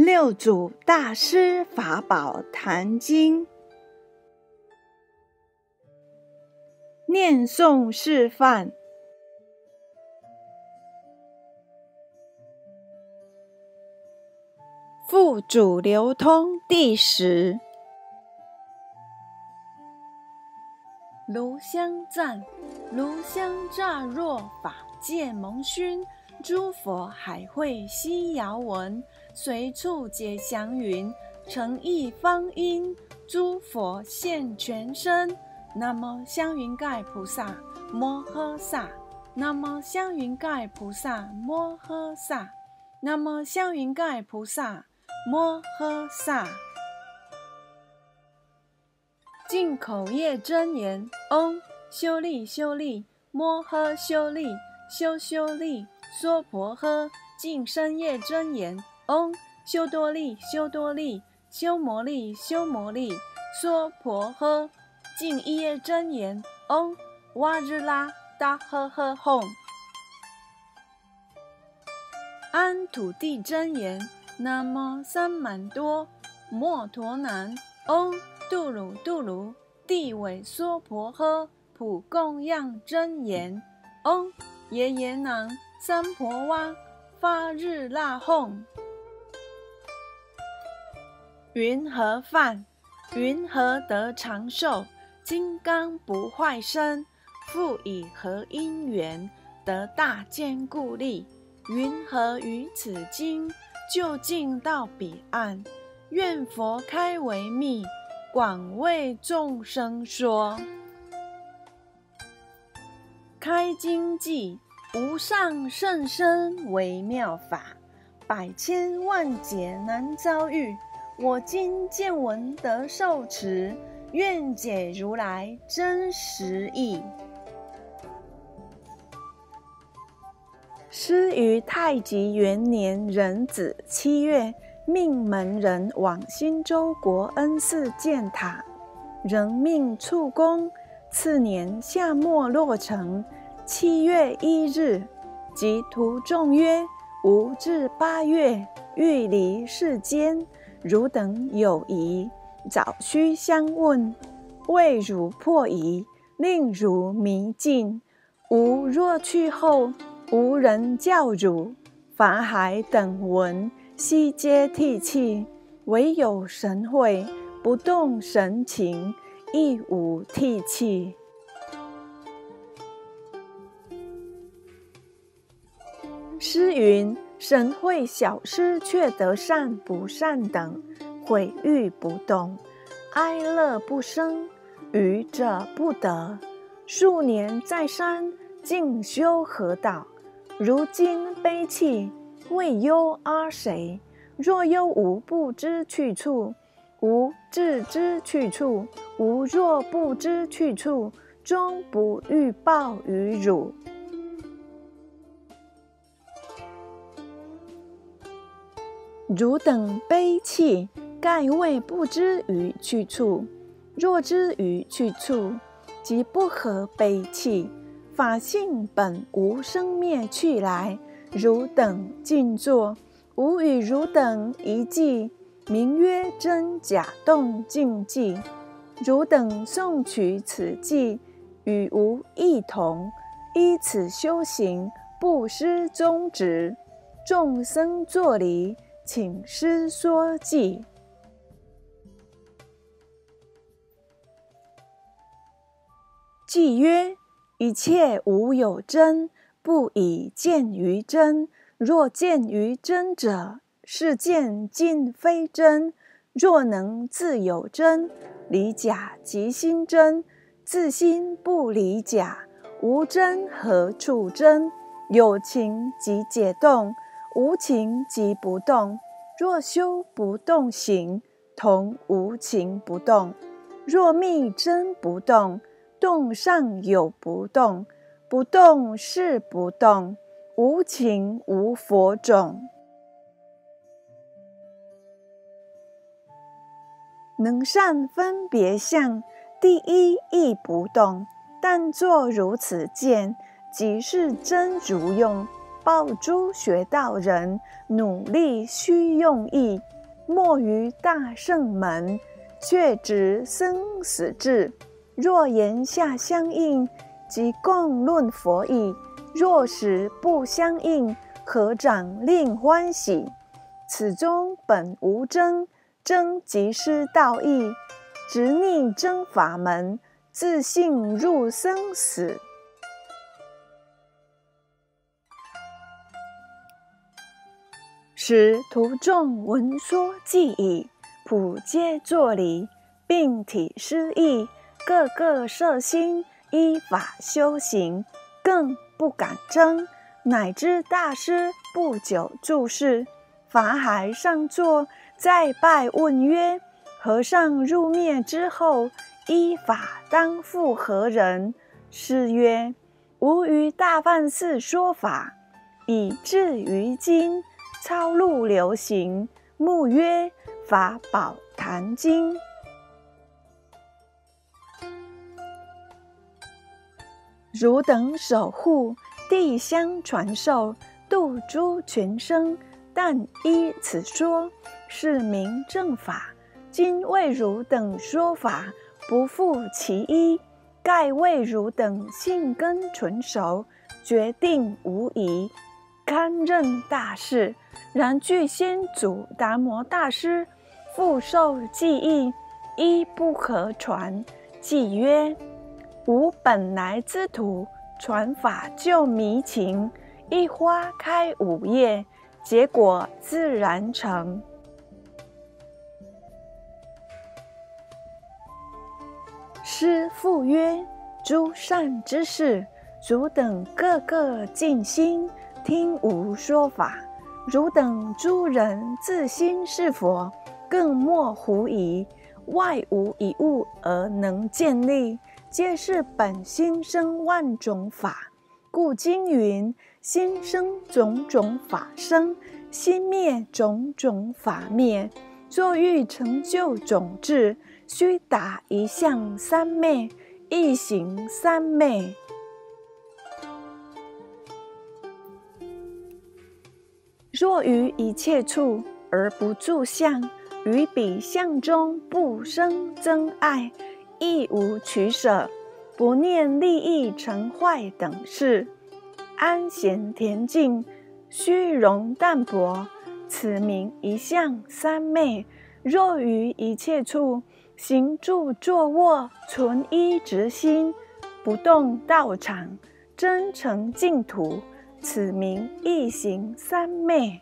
六祖大师法宝坛经，念诵示范。复主流通第十。炉香赞，炉香乍若法界蒙熏，诸佛海会悉遥闻，随处结祥云，诚意方音，诸佛现全身。南无香云盖菩萨摩诃萨，南无香云盖菩萨摩诃萨，南无香云盖菩萨摩诃萨。进口业真言：嗡，修利修利，摩诃修利，修修利，娑婆诃。净身业真言：嗡，修多利修多利，修摩利修摩利，娑婆诃。净业真言：嗡，哇日拉达呵呵吽。安土地真言：南无三满多摩陀南，嗡。度鲁度鲁，地尾娑婆诃，普供养真言，嗡耶耶南三婆哇，发日那哄。云何饭？云何得长寿？金刚不坏身，复以何因缘得大坚固力？云何于此经就近到彼岸？愿佛开为密。广为众生说，开经记无上甚深微妙法，百千万劫难遭遇。我今见闻得受持，愿解如来真实义。师于太极元年壬子七月。命门人往新州国恩寺建塔，仍命处工。次年夏末落成。七月一日，即徒众曰：“吾至八月欲离世间，汝等有疑，早须相问。为汝破疑，令汝迷尽。吾若去后，无人教汝。法海等闻。”悉皆涕泣，唯有神会不动神情，亦无涕泣。诗云：神会小师却得善不善等，毁誉不动，哀乐不生，愚者不得。数年在山静修何道？如今悲泣。未忧阿谁？若忧吾不知去处，吾自知去处。吾若不知去处，终不欲报于汝。汝等悲泣，盖未不知于去处。若知于去处，即不合悲泣。法性本无生灭去来。汝等静坐，吾与汝等一偈，名曰真假动静偈。汝等诵取此偈，与吾异同，依此修行，不失宗旨。众生作礼，请师说偈。偈曰：一切无有真。不以见于真，若见于真者，是见尽非真。若能自有真，离假即心真。自心不离假，无真何处真？有情即解动，无情即不动。若修不动行，同无情不动。若密真不动，动上有不动。不动是不动，无情无佛种。能善分别相，第一亦不动。但作如此见，即是真如用。抱诸学道人，努力须用意。莫于大圣门，却执生死志。若言下相应，即共论佛意；若实不相应，合掌令欢喜。此中本无争，争即失道义。执逆争法门，自信入生死。使徒众闻说记已，普皆作礼，并体失意，个个摄心，依法修行，更不敢争。乃知大师不久住世，法海上座，再拜问曰：“和尚入灭之后，依法当复何人？”师曰：“吾于大梵寺说法，以至于今。”抄录流行，目曰《法宝坛经》。汝等守护，地相传授，度诸群生。但依此说，是名正法。今为汝等说法，不负其一，盖为汝等性根纯熟，决定无疑，堪任大事。然具先祖达摩大师复受记忆，一不可传。记曰：吾本来之土，传法救迷情。一花开五叶，结果自然成。师复曰：诸善之事，汝等个个尽心听吾说法。汝等诸人自心是佛，更莫狐疑。外无一物而能建立，皆是本心生万种法。故经云：心生种种法生，心灭种种法灭。若欲成就种智，须打一向三昧，一行三昧。若于一切处而不住相，于彼相中不生憎爱，亦无取舍，不念利益成坏等事，安闲恬静，虚荣淡泊，此名一向三昧。若于一切处行住坐卧，存一直心，不动道场，真诚净土。此名一行三昧。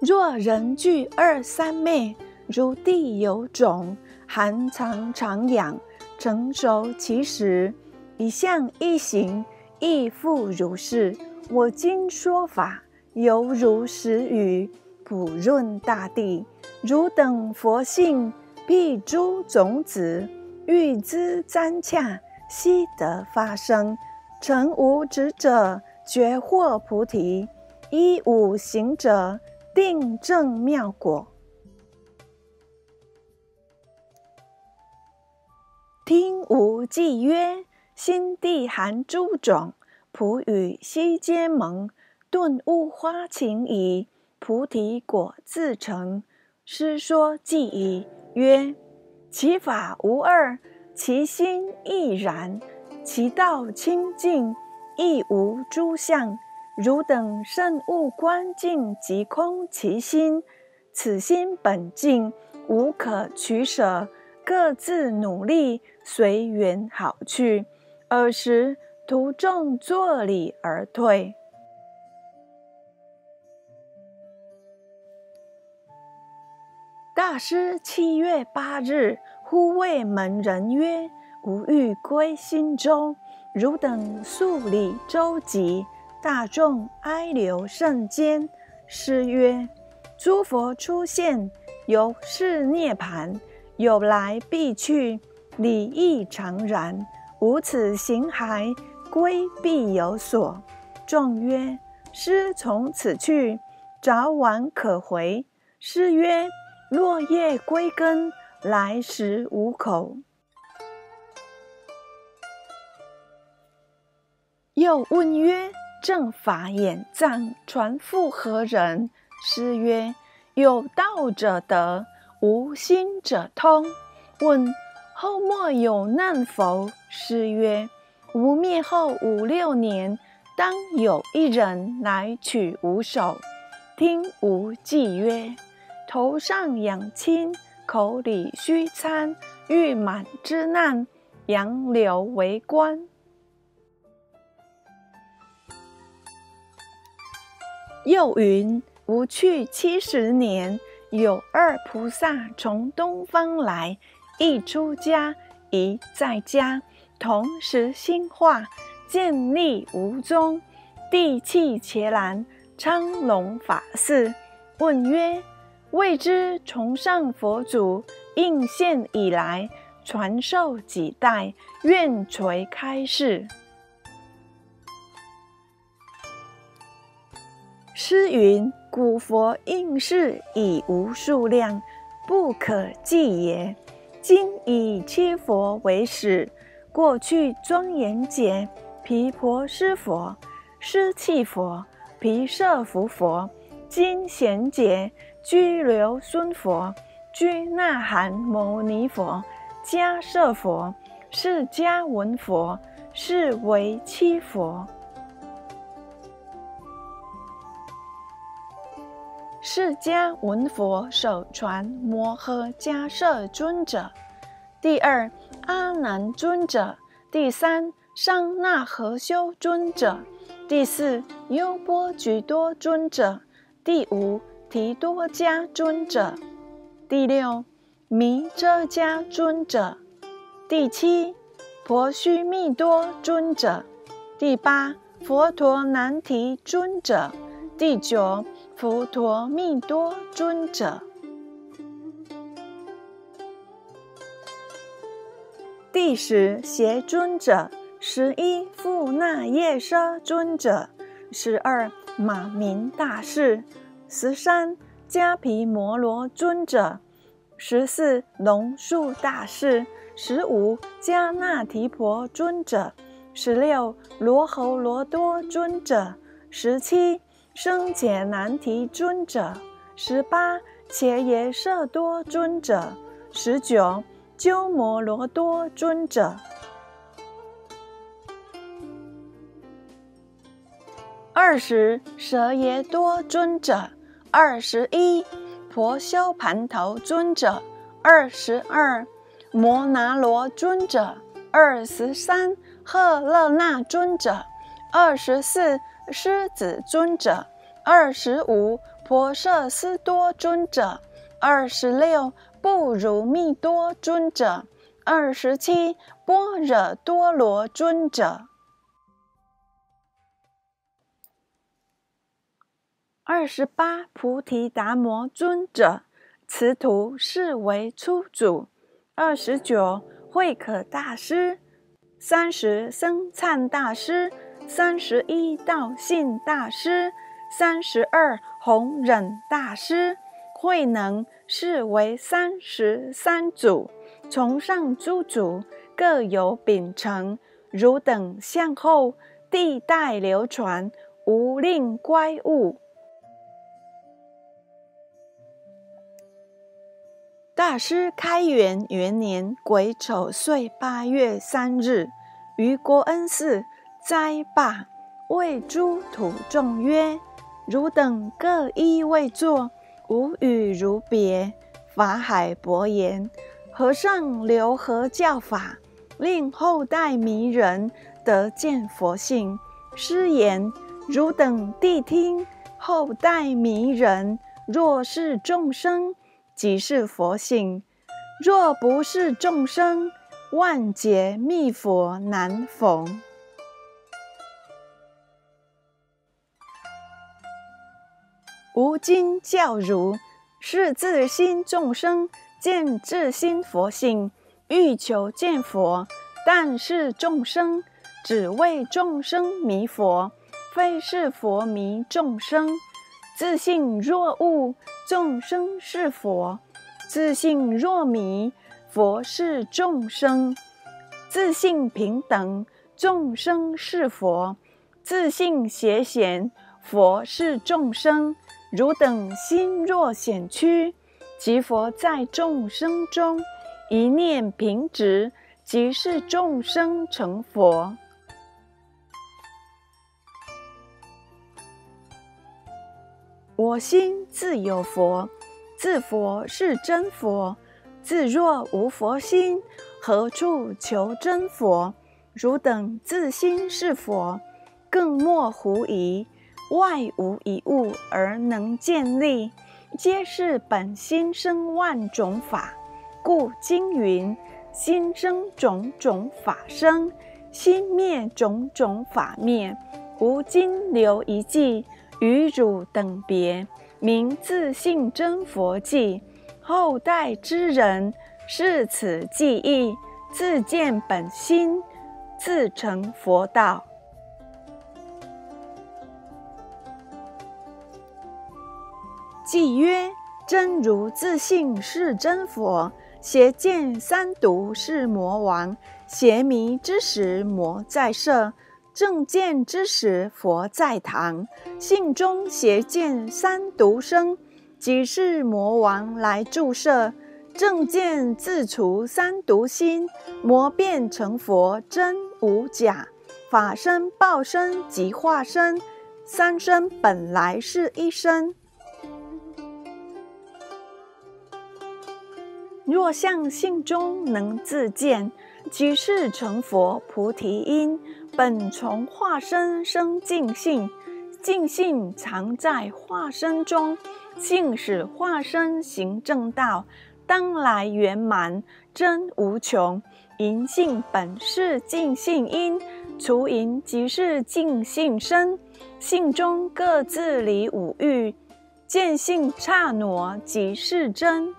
若人具二三昧，如地有种，含藏常养，成熟其时，一相一行，亦复如是。我今说法，犹如时雨，普润大地。汝等佛性，必诸种子，欲知瞻洽。悉得发生，成无执者，觉获菩提；一五行者，定正妙果。听无记曰：心地含诸种，普与悉皆蒙，顿悟花情矣。菩提果自成。师说记矣，曰：其法无二。其心亦然，其道清净，亦无诸相。汝等慎勿观境即空其心，此心本净，无可取舍，各自努力，随缘好去。尔时徒众作礼而退。大师七月八日。忽谓门人曰：“吾欲归新州，汝等速礼周集。”大众哀流甚坚。师曰：“诸佛出现，由是涅盘，有来必去，礼亦常然。无此行骸，归必有所。”众曰：“师从此去，早晚可回。”师曰：“落叶归根。”来时五口。又问曰：“正法眼藏传复何人？”师曰：“有道者得，无心者通。”问后末有难否？师曰：“吾灭后五六年，当有一人来取吾首。听吾记曰：头上养亲，口里须餐，欲满之难，杨柳为官。”又云：“吾去七十年，有二菩萨从东方来，一出家，一在家，同时兴化，建立无宗。地气伽蓝，昌隆法寺。问曰：未知从上佛祖应现以来，传授几代？愿垂开示。”诗云：“古佛应世已无数量，不可计也。今以七佛为始，过去庄严劫，毗婆尸佛、尸气佛、毗舍浮佛；今贤劫，居留孙佛、居那含牟尼佛、迦摄佛、释迦文佛，是为七佛。”释迦文佛首传摩诃迦摄尊者，第二阿难尊者，第三商那和修尊者，第四优波举多尊者，第五提多迦尊者，第六弥遮迦尊者，第七婆须密多尊者，第八佛陀难提尊者，第九。佛陀密多尊者，第十邪尊者，十一富那夜奢尊者，十二马明大士，十三迦毗摩罗尊者，十四龙树大士，十五迦那提婆尊者，十六罗侯罗多尊者，十七。生解难提尊者，十八伽耶舍多尊者，十九鸠摩罗多尊者，二十舍耶多尊者，二十一婆修盘头尊者，二十二摩拿罗尊者，二十三赫勒那尊者，二十四。狮子尊者，二十五；婆舍斯多尊者，二十六；不如密多尊者，二十七；般若多罗尊者，二十八；菩提达摩尊者，此图是为初祖，二十九；慧可大师，三十；僧璨大师。三十一道信大师，三十二弘忍大师，慧能是为三十三祖。从上诸祖各有秉承，汝等向后，地代流传，无令乖物。大师开元元年癸丑岁八月三日，于国恩寺。斋罢，谓诸土众曰：“汝等各依位坐，吾与汝别。”法海伯言：“和尚留何教法，令后代迷人得见佛性？”师言：“汝等谛听，后代迷人，若是众生，即是佛性；若不是众生，万劫密佛难逢。”吾今教汝，是自心众生见自心佛性，欲求见佛，但是众生只为众生迷佛，非是佛迷众生。自信若悟，众生是佛；自信若迷，佛是众生。自信平等，众生是佛；自性邪贤，佛是众生。汝等心若险屈，即佛在众生中，一念平直，即是众生成佛。我心自有佛，自佛是真佛。自若无佛心，何处求真佛？汝等自心是佛，更莫狐疑。外无一物而能见立，皆是本心生万种法。故经云：心生种种法生，心灭种种法灭。无今留一记，与汝等别，名自性真佛记。后代之人，视此记忆，自见本心，自成佛道。记曰：真如自性是真佛，邪见三毒是魔王。邪迷之时，魔在舍；正见之时，佛在堂。信中邪见三毒生。即是魔王来注射，正见自除三毒心，魔变成佛真无假，法身报身即化身，三身本来是一身。若向性中能自见，即是成佛菩提因，本从化身生净性，净性常在化身中。性使化身行正道，当来圆满真无穷。淫性本是净性因，除淫即是净性身。性中各自离五欲，见性刹那即是真。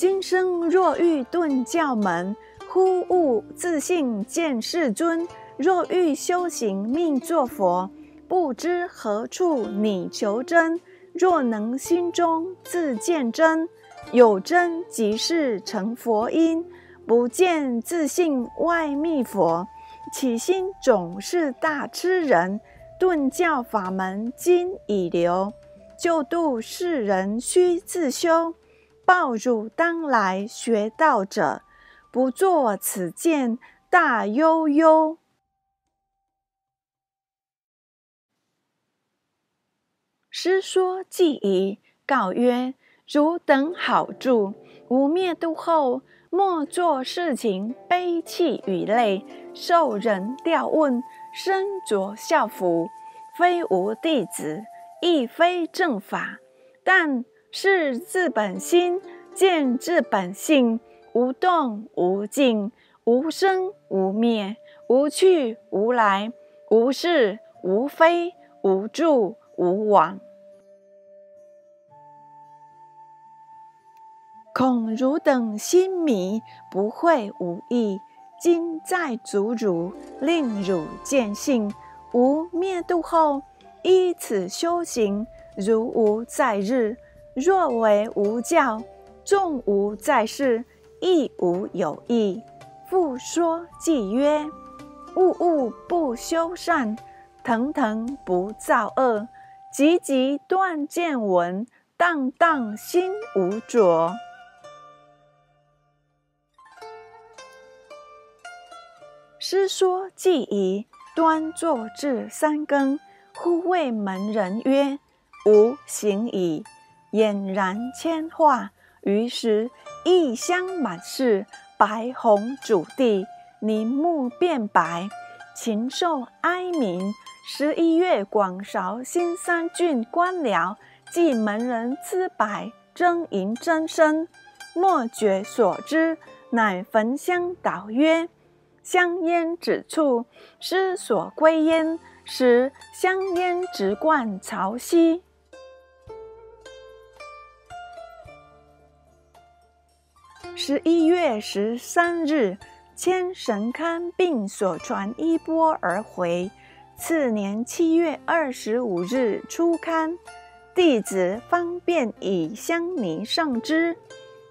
今生若欲顿教门，忽悟自性见世尊。若欲修行命作佛，不知何处拟求真。若能心中自见真，有真即是成佛因。不见自性外觅佛，起心总是大痴人。顿教法门今已流，救度世人须自修。报汝当来学道者，不作此见大悠悠。师说既已，告曰：“汝等好住，吾灭度后，莫作事情悲泣与泪，受人吊问，身着校服，非吾弟子，亦非正法。但是自本心，见自本性，无动无静，无生无灭，无去无来，无是无非，无住无往。”恐汝等心迷，不会无益。今在足汝，令汝见性。吾灭度后，依此修行，如无在日。若为无教，众无在世，亦无有益。复说偈曰：物物不修善，腾腾不造恶，急急断见闻，荡荡心无着。师说既已，端坐至三更，忽谓门人曰：“吾行矣。”俨然千化。于是异香满室，白红主地，林木变白，禽兽哀鸣。十一月广韶新三郡官僚见门人资白，争迎真身，莫觉所知，乃焚香祷曰。香烟指处，师所归焉，使香烟直贯潮汐。十一月十三日，迁神龛并所传衣钵而回。次年七月二十五日出刊，弟子方便以香泥上之。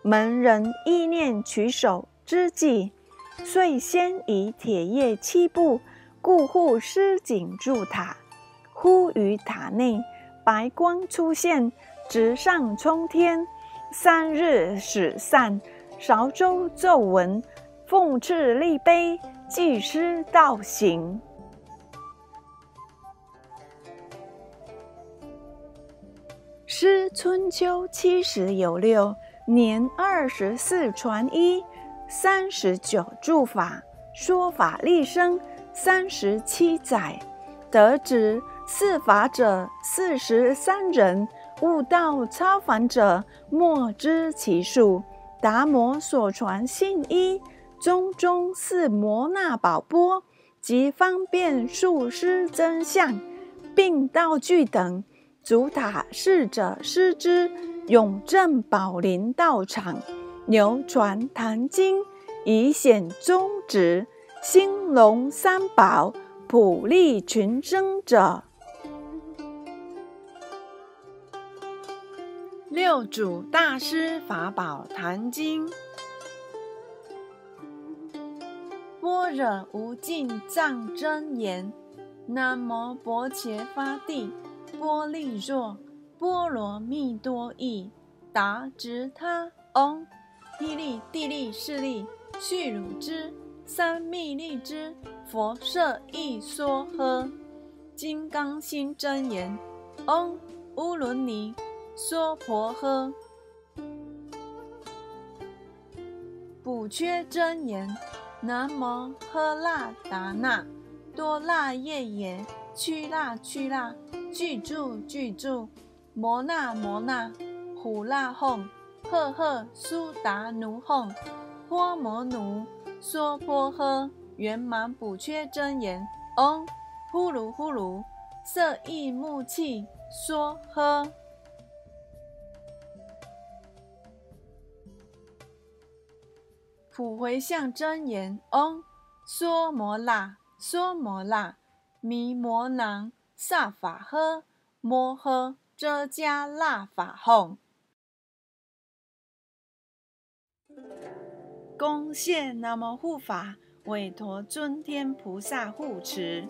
门人意念取手之际。遂先以铁叶七步固护狮颈柱塔。忽于塔内白光出现，直上冲天。三日始散，韶州奏闻，奉敕立碑，祭师道行。诗春秋七十有六年，二十四传一，三十九注法，说法立生三十七载。得知四法者四十三人，悟道超凡者莫知其数。达摩所传信一，中中四摩那宝钵及方便术师真相，并道具等。主塔侍者师之永镇宝林道场，流传坛经，以显宗旨。兴隆三宝，普利群生者。六祖大师法宝坛经，般若无尽藏真言，南无薄伽伐帝。波利若波罗蜜多译，达直他嗡，霹雳地利势力续汝之三密利之佛舍一梭诃，金刚心真言嗡，乌伦尼娑婆诃，补缺真言南无喝腊达那多腊夜耶屈腊屈腊。具住具住，摩那摩那，呼那哄，赫赫苏达奴哄，波摩奴，娑婆诃，圆满补缺真言，嗡，呼噜呼噜，色意木气，娑诃，普回向真言，嗡，娑摩那，娑摩那，弥摩囊。萨法诃摩诃遮迦那法吽，恭谢南无护法韦陀尊天菩萨护持，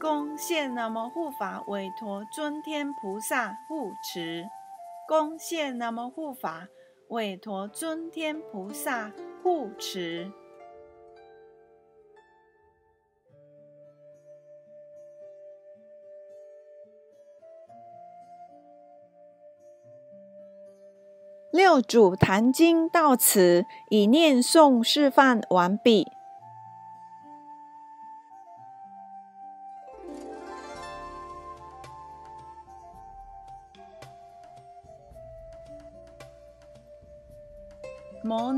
恭谢南无护法韦陀尊天菩萨护持，恭谢南无护法韦陀尊天菩萨护持。六祖坛经到此已念诵示范完毕。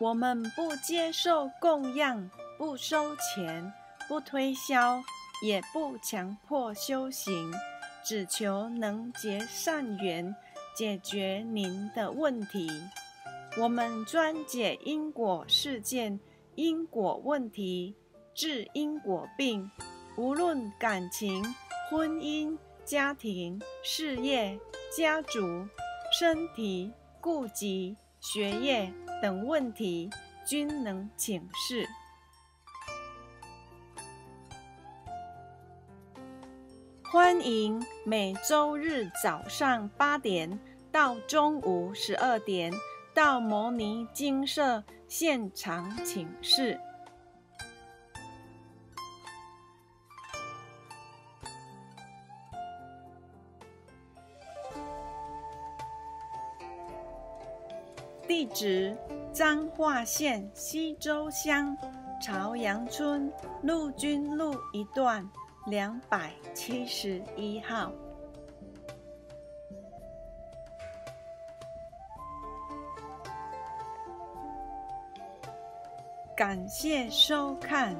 我们不接受供养，不收钱，不推销，也不强迫修行。只求能结善缘，解决您的问题。我们专解因果事件、因果问题，治因果病。无论感情、婚姻、家庭、事业、家族、身体、顾及、学业等问题，均能请示。欢迎每周日早上八点到中午十二点到摩尼精舍现场请示。地址：彰化县西周乡朝阳村陆军路一段两百七十一号。感谢收看。